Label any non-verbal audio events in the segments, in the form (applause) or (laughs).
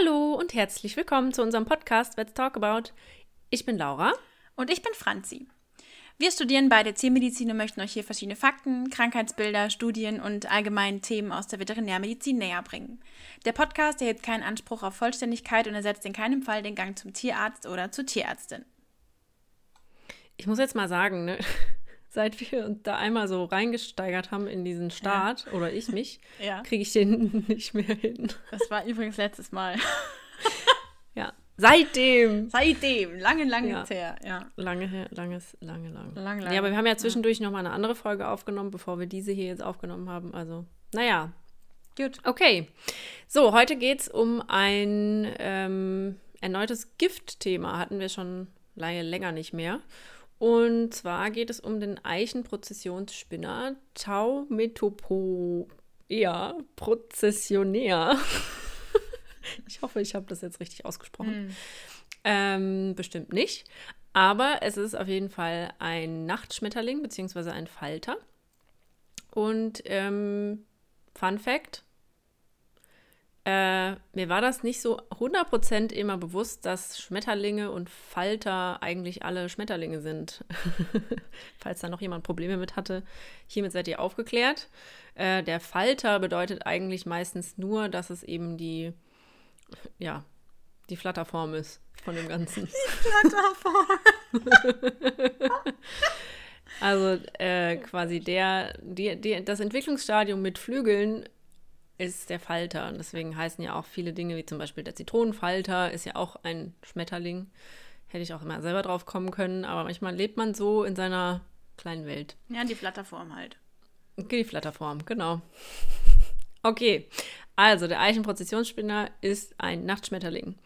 Hallo und herzlich willkommen zu unserem Podcast Let's Talk About. Ich bin Laura. Und ich bin Franzi. Wir studieren beide Tiermedizin und möchten euch hier verschiedene Fakten, Krankheitsbilder, Studien und allgemeine Themen aus der Veterinärmedizin näher bringen. Der Podcast erhebt keinen Anspruch auf Vollständigkeit und ersetzt in keinem Fall den Gang zum Tierarzt oder zur Tierärztin. Ich muss jetzt mal sagen, ne, seit wir uns da einmal so reingesteigert haben in diesen Start, ja. oder ich (laughs) mich, ja. kriege ich den (laughs) nicht mehr hin. Das war übrigens letztes Mal. (laughs) ja, seitdem. Seitdem, lange, lange ja. her, ja. Lange her, langes, lange, lang. Lang, lang. Ja, aber wir haben ja zwischendurch ja. nochmal eine andere Folge aufgenommen, bevor wir diese hier jetzt aufgenommen haben. Also, naja. Gut. Okay. So, heute geht es um ein ähm, erneutes Giftthema. Hatten wir schon lange, länger nicht mehr. Und zwar geht es um den Eichenprozessionsspinner Tau Metopo. Ja, Prozessionär. (laughs) ich hoffe, ich habe das jetzt richtig ausgesprochen. Mm. Ähm, bestimmt nicht. Aber es ist auf jeden Fall ein Nachtschmetterling bzw. ein Falter. Und ähm, Fun Fact: äh, mir war das nicht so 100% immer bewusst, dass Schmetterlinge und Falter eigentlich alle Schmetterlinge sind. (laughs) Falls da noch jemand Probleme mit hatte, hiermit seid ihr aufgeklärt. Äh, der Falter bedeutet eigentlich meistens nur, dass es eben die, ja, die Flatterform ist von dem Ganzen. Die Flatterform. (laughs) also äh, quasi der, die, die, das Entwicklungsstadium mit Flügeln ist der Falter. Und deswegen heißen ja auch viele Dinge, wie zum Beispiel der Zitronenfalter, ist ja auch ein Schmetterling. Hätte ich auch immer selber drauf kommen können, aber manchmal lebt man so in seiner kleinen Welt. Ja, die Flatterform halt. Die Flatterform, genau. (laughs) Okay, also der Eichenprozessionsspinner ist ein Nachtschmetterling.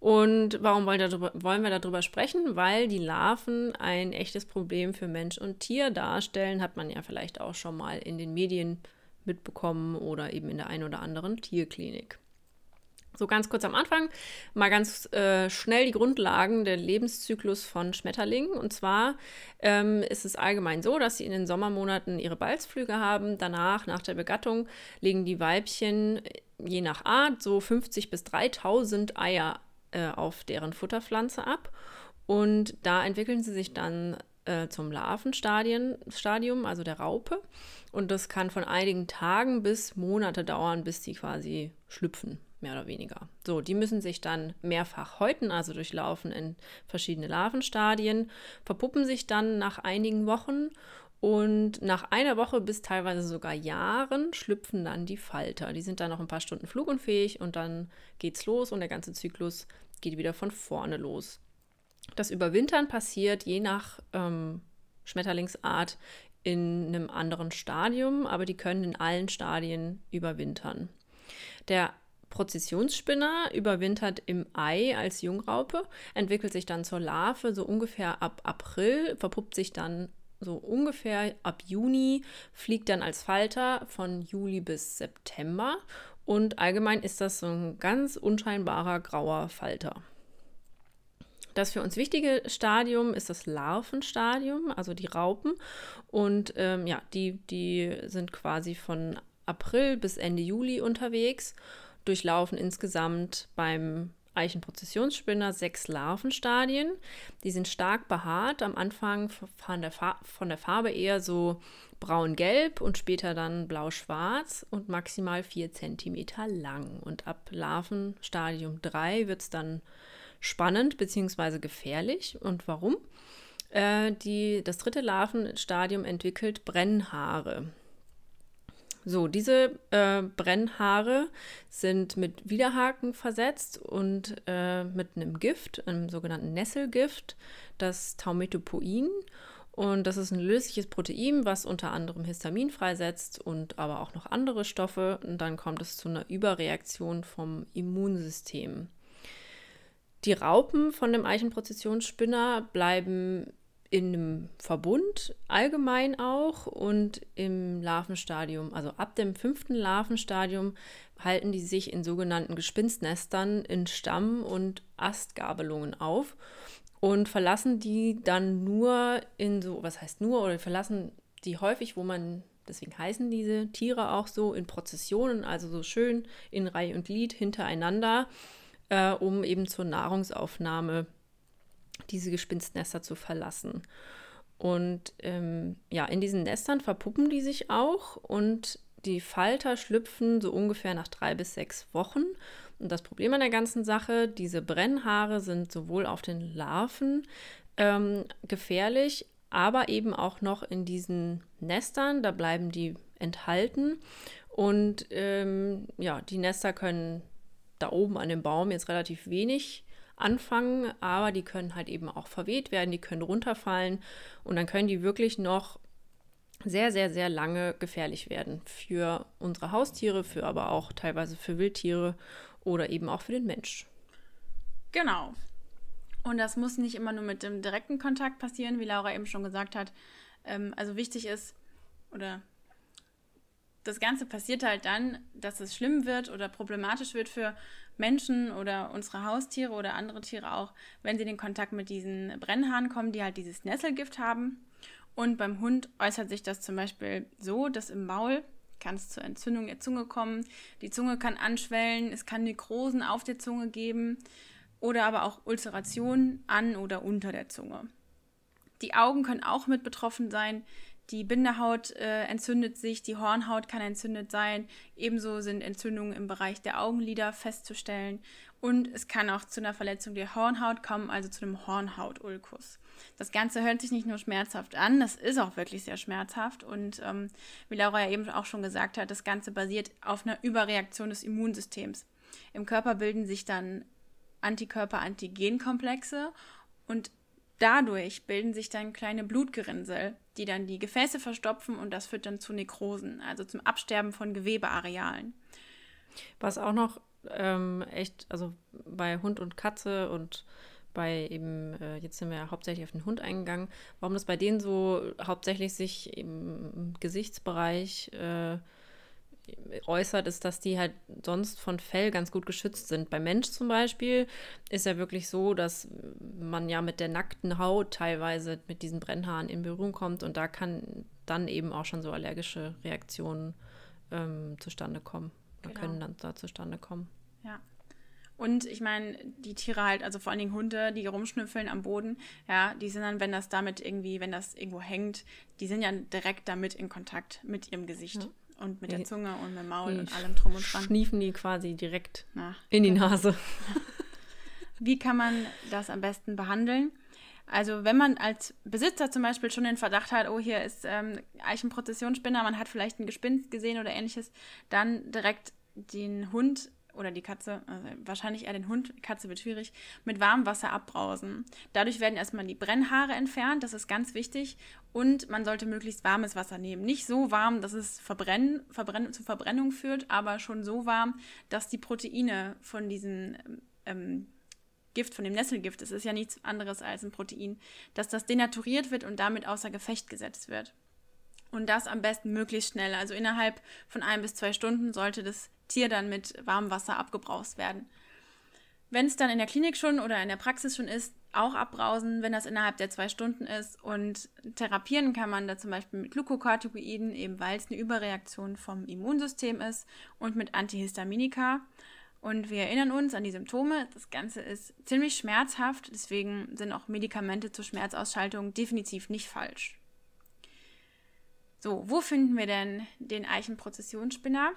Und warum wollen darüber, wollen wir darüber sprechen? Weil die Larven ein echtes Problem für Mensch und Tier darstellen, hat man ja vielleicht auch schon mal in den Medien mitbekommen oder eben in der einen oder anderen Tierklinik. So ganz kurz am Anfang mal ganz äh, schnell die Grundlagen der Lebenszyklus von Schmetterlingen. Und zwar ähm, ist es allgemein so, dass sie in den Sommermonaten ihre Balzflüge haben. Danach, nach der Begattung, legen die Weibchen äh, je nach Art so 50 bis 3000 Eier äh, auf deren Futterpflanze ab. Und da entwickeln sie sich dann äh, zum Larvenstadium, also der Raupe. Und das kann von einigen Tagen bis Monate dauern, bis sie quasi schlüpfen, mehr oder weniger. So, die müssen sich dann mehrfach häuten, also durchlaufen in verschiedene Larvenstadien, verpuppen sich dann nach einigen Wochen und nach einer Woche bis teilweise sogar Jahren schlüpfen dann die Falter. Die sind dann noch ein paar Stunden flugunfähig und dann geht's los und der ganze Zyklus geht wieder von vorne los. Das Überwintern passiert je nach ähm, Schmetterlingsart in einem anderen Stadium, aber die können in allen Stadien überwintern. Der Prozessionsspinner überwintert im Ei als Jungraupe, entwickelt sich dann zur Larve so ungefähr ab April, verpuppt sich dann so ungefähr ab Juni, fliegt dann als Falter von Juli bis September und allgemein ist das so ein ganz unscheinbarer grauer Falter. Das für uns wichtige Stadium ist das Larvenstadium, also die Raupen. Und ähm, ja, die, die sind quasi von April bis Ende Juli unterwegs, durchlaufen insgesamt beim Eichenprozessionsspinner sechs Larvenstadien. Die sind stark behaart, am Anfang von der, von der Farbe eher so braun-gelb und später dann blau-schwarz und maximal 4 cm lang. Und ab Larvenstadium 3 wird es dann spannend bzw. gefährlich. Und warum? Äh, die, das dritte Larvenstadium entwickelt Brennhaare. So, diese äh, Brennhaare sind mit Widerhaken versetzt und äh, mit einem Gift, einem sogenannten Nesselgift, das Taumetopoin. Und das ist ein lösliches Protein, was unter anderem Histamin freisetzt und aber auch noch andere Stoffe. Und dann kommt es zu einer Überreaktion vom Immunsystem. Die Raupen von dem Eichenprozessionsspinner bleiben in einem Verbund allgemein auch und im Larvenstadium, also ab dem fünften Larvenstadium, halten die sich in sogenannten Gespinstnestern in Stamm- und Astgabelungen auf und verlassen die dann nur in so, was heißt nur, oder verlassen die häufig, wo man, deswegen heißen diese Tiere auch so, in Prozessionen, also so schön in Reihe und Glied hintereinander äh, um eben zur Nahrungsaufnahme diese Gespinstnester zu verlassen. Und ähm, ja, in diesen Nestern verpuppen die sich auch und die Falter schlüpfen so ungefähr nach drei bis sechs Wochen. Und das Problem an der ganzen Sache, diese Brennhaare sind sowohl auf den Larven ähm, gefährlich, aber eben auch noch in diesen Nestern, da bleiben die enthalten. Und ähm, ja, die Nester können da oben an dem Baum jetzt relativ wenig anfangen, aber die können halt eben auch verweht werden, die können runterfallen und dann können die wirklich noch sehr, sehr, sehr lange gefährlich werden für unsere Haustiere, für aber auch teilweise für Wildtiere oder eben auch für den Mensch. Genau. Und das muss nicht immer nur mit dem direkten Kontakt passieren, wie Laura eben schon gesagt hat. Ähm, also wichtig ist, oder das Ganze passiert halt dann, dass es schlimm wird oder problematisch wird für Menschen oder unsere Haustiere oder andere Tiere auch, wenn sie in den Kontakt mit diesen Brennhaaren kommen, die halt dieses Nesselgift haben. Und beim Hund äußert sich das zum Beispiel so, dass im Maul kann es zur Entzündung der Zunge kommen, die Zunge kann anschwellen, es kann Nekrosen auf der Zunge geben oder aber auch Ulcerationen an oder unter der Zunge. Die Augen können auch mit betroffen sein, die Bindehaut äh, entzündet sich, die Hornhaut kann entzündet sein. Ebenso sind Entzündungen im Bereich der Augenlider festzustellen. Und es kann auch zu einer Verletzung der Hornhaut kommen, also zu einem Hornhautulkus. Das Ganze hört sich nicht nur schmerzhaft an, das ist auch wirklich sehr schmerzhaft. Und ähm, wie Laura ja eben auch schon gesagt hat, das Ganze basiert auf einer Überreaktion des Immunsystems. Im Körper bilden sich dann Antikörper-Antigenkomplexe und Dadurch bilden sich dann kleine Blutgerinnsel, die dann die Gefäße verstopfen und das führt dann zu Nekrosen, also zum Absterben von Gewebearealen. Was auch noch ähm, echt, also bei Hund und Katze und bei eben, äh, jetzt sind wir ja hauptsächlich auf den Hund eingegangen, warum das bei denen so hauptsächlich sich im Gesichtsbereich äh, äußert, ist, dass die halt sonst von Fell ganz gut geschützt sind. Bei Mensch zum Beispiel ist ja wirklich so, dass man ja mit der nackten Haut teilweise mit diesen Brennhaaren in Berührung kommt und da kann dann eben auch schon so allergische Reaktionen ähm, zustande kommen. Genau. können dann da zustande kommen. Ja. Und ich meine, die Tiere halt, also vor allen Dingen Hunde, die rumschnüffeln am Boden, ja, die sind dann, wenn das damit irgendwie, wenn das irgendwo hängt, die sind ja direkt damit in Kontakt mit ihrem Gesicht. Ja und mit der Zunge und mit dem Maul die und allem drum und dran. Schniefen die quasi direkt Na, in die genau. Nase. (laughs) Wie kann man das am besten behandeln? Also wenn man als Besitzer zum Beispiel schon den Verdacht hat, oh hier ist ähm, Eichenprozessionsspinner, man hat vielleicht ein Gespinst gesehen oder ähnliches, dann direkt den Hund oder die Katze, also wahrscheinlich eher den Hund, Katze wird schwierig, mit warmem Wasser abbrausen. Dadurch werden erstmal die Brennhaare entfernt, das ist ganz wichtig. Und man sollte möglichst warmes Wasser nehmen. Nicht so warm, dass es verbrennen, verbrennen, zu Verbrennung führt, aber schon so warm, dass die Proteine von diesem ähm, Gift, von dem Nesselgift, es ist ja nichts anderes als ein Protein, dass das denaturiert wird und damit außer Gefecht gesetzt wird. Und das am besten möglichst schnell. Also innerhalb von ein bis zwei Stunden sollte das Tier dann mit warmem Wasser abgebraust werden. Wenn es dann in der Klinik schon oder in der Praxis schon ist, auch abbrausen, wenn das innerhalb der zwei Stunden ist. Und therapieren kann man da zum Beispiel mit Glukokortikoiden, eben weil es eine Überreaktion vom Immunsystem ist, und mit Antihistaminika. Und wir erinnern uns an die Symptome. Das Ganze ist ziemlich schmerzhaft, deswegen sind auch Medikamente zur Schmerzausschaltung definitiv nicht falsch. So, wo finden wir denn den Eichenprozessionsspinner?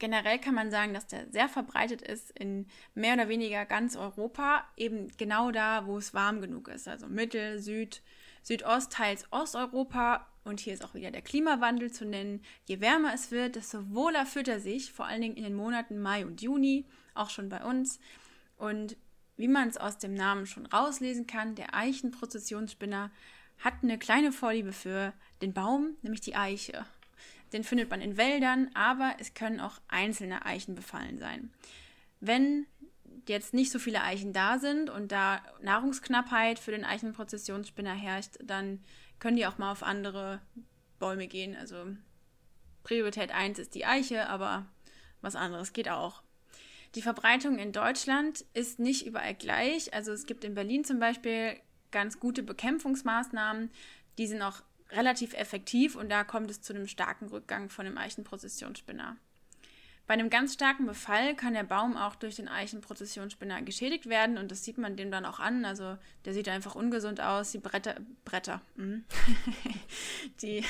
Generell kann man sagen, dass der sehr verbreitet ist in mehr oder weniger ganz Europa, eben genau da, wo es warm genug ist, also Mittel, Süd, Südost, teils Osteuropa. Und hier ist auch wieder der Klimawandel zu nennen. Je wärmer es wird, desto wohler fühlt er sich, vor allen Dingen in den Monaten Mai und Juni, auch schon bei uns. Und wie man es aus dem Namen schon rauslesen kann, der Eichenprozessionsspinner hat eine kleine Vorliebe für den Baum, nämlich die Eiche. Den findet man in Wäldern, aber es können auch einzelne Eichen befallen sein. Wenn jetzt nicht so viele Eichen da sind und da Nahrungsknappheit für den Eichenprozessionsspinner herrscht, dann können die auch mal auf andere Bäume gehen. Also Priorität 1 ist die Eiche, aber was anderes geht auch. Die Verbreitung in Deutschland ist nicht überall gleich. Also es gibt in Berlin zum Beispiel ganz gute Bekämpfungsmaßnahmen. Die sind auch relativ effektiv und da kommt es zu einem starken Rückgang von dem Eichenprozessionsspinner. Bei einem ganz starken Befall kann der Baum auch durch den Eichenprozessionsspinner geschädigt werden und das sieht man dem dann auch an. Also der sieht einfach ungesund aus. Die Bretter, Bretter, mm. (laughs) die,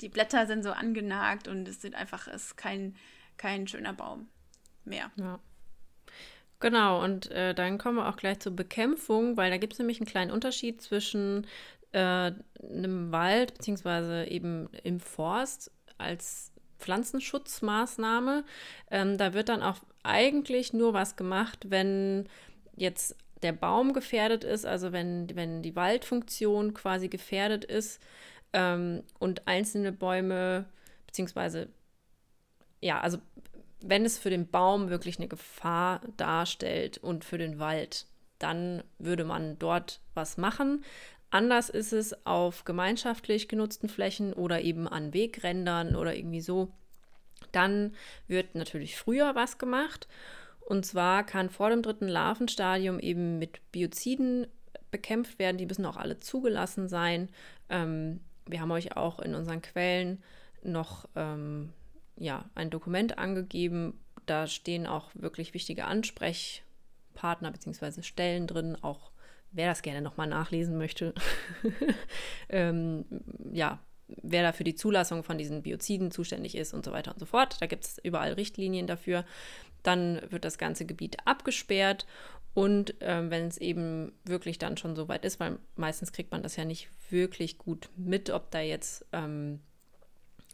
die Blätter sind so angenagt und es sieht einfach, ist kein, kein schöner Baum mehr. Ja. Genau, und äh, dann kommen wir auch gleich zur Bekämpfung, weil da gibt es nämlich einen kleinen Unterschied zwischen äh, einem Wald beziehungsweise eben im Forst als Pflanzenschutzmaßnahme. Ähm, da wird dann auch eigentlich nur was gemacht, wenn jetzt der Baum gefährdet ist, also wenn, wenn die Waldfunktion quasi gefährdet ist ähm, und einzelne Bäume, beziehungsweise ja, also wenn es für den Baum wirklich eine Gefahr darstellt und für den Wald, dann würde man dort was machen. Anders ist es auf gemeinschaftlich genutzten Flächen oder eben an Wegrändern oder irgendwie so. Dann wird natürlich früher was gemacht. Und zwar kann vor dem dritten Larvenstadium eben mit Bioziden bekämpft werden. Die müssen auch alle zugelassen sein. Ähm, wir haben euch auch in unseren Quellen noch ähm, ja, ein Dokument angegeben. Da stehen auch wirklich wichtige Ansprechpartner bzw. Stellen drin, auch wer das gerne nochmal nachlesen möchte, (laughs) ähm, ja, wer da für die Zulassung von diesen Bioziden zuständig ist und so weiter und so fort. Da gibt es überall Richtlinien dafür. Dann wird das ganze Gebiet abgesperrt und äh, wenn es eben wirklich dann schon so weit ist, weil meistens kriegt man das ja nicht wirklich gut mit, ob da jetzt ähm,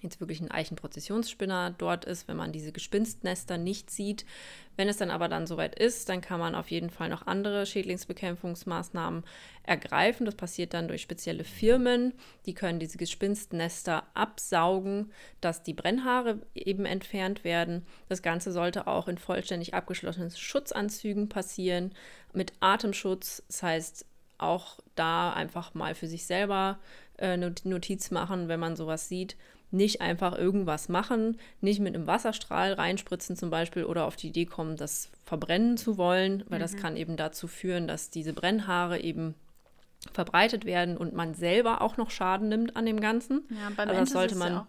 jetzt wirklich ein Eichenprozessionsspinner dort ist, wenn man diese Gespinstnester nicht sieht. Wenn es dann aber dann soweit ist, dann kann man auf jeden Fall noch andere Schädlingsbekämpfungsmaßnahmen ergreifen. Das passiert dann durch spezielle Firmen, die können diese Gespinstnester absaugen, dass die Brennhaare eben entfernt werden. Das Ganze sollte auch in vollständig abgeschlossenen Schutzanzügen passieren, mit Atemschutz. Das heißt, auch da einfach mal für sich selber äh, Notiz machen, wenn man sowas sieht nicht einfach irgendwas machen, nicht mit einem Wasserstrahl reinspritzen zum Beispiel oder auf die Idee kommen, das verbrennen zu wollen, weil mhm. das kann eben dazu führen, dass diese Brennhaare eben verbreitet werden und man selber auch noch Schaden nimmt an dem Ganzen. Ja, beim also das sollte man ja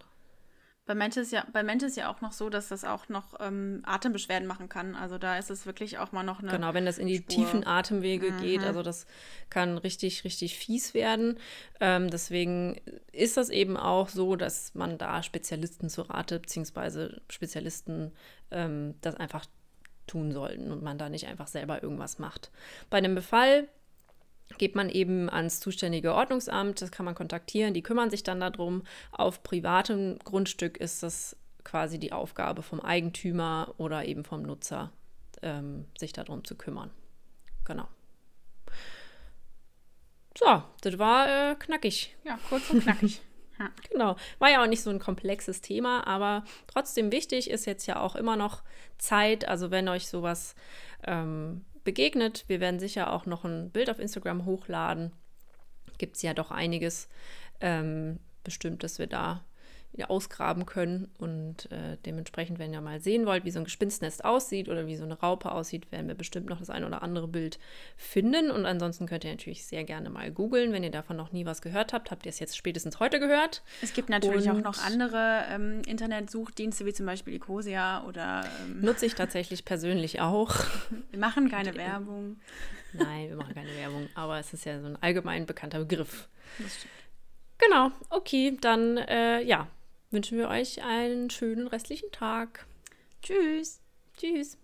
bei Mantis ist ja, bei ist ja auch noch so, dass das auch noch ähm, Atembeschwerden machen kann. Also da ist es wirklich auch mal noch eine. Genau, wenn das in die Spur. tiefen Atemwege mhm. geht, also das kann richtig, richtig fies werden. Ähm, deswegen ist das eben auch so, dass man da Spezialisten zu Rate, beziehungsweise Spezialisten ähm, das einfach tun sollten und man da nicht einfach selber irgendwas macht. Bei einem Befall geht man eben ans zuständige Ordnungsamt, das kann man kontaktieren, die kümmern sich dann darum. Auf privatem Grundstück ist das quasi die Aufgabe vom Eigentümer oder eben vom Nutzer, ähm, sich darum zu kümmern. Genau. So, das war äh, knackig. Ja, kurz und knackig. (laughs) Ja. Genau. War ja auch nicht so ein komplexes Thema, aber trotzdem wichtig ist jetzt ja auch immer noch Zeit. Also wenn euch sowas ähm, begegnet. Wir werden sicher auch noch ein Bild auf Instagram hochladen. Gibt es ja doch einiges ähm, bestimmt, dass wir da wieder ausgraben können. Und äh, dementsprechend, wenn ihr mal sehen wollt, wie so ein Gespinstnest aussieht oder wie so eine Raupe aussieht, werden wir bestimmt noch das ein oder andere Bild finden. Und ansonsten könnt ihr natürlich sehr gerne mal googeln. Wenn ihr davon noch nie was gehört habt, habt ihr es jetzt spätestens heute gehört. Es gibt natürlich Und auch noch andere ähm, Internetsuchdienste, wie zum Beispiel Ecosia oder. Ähm nutze ich tatsächlich persönlich auch. Wir machen (laughs) keine Werbung. Nein, wir machen keine Werbung, aber es ist ja so ein allgemein bekannter Begriff. Genau, okay, dann äh, ja, wünschen wir euch einen schönen restlichen Tag. Tschüss. Tschüss.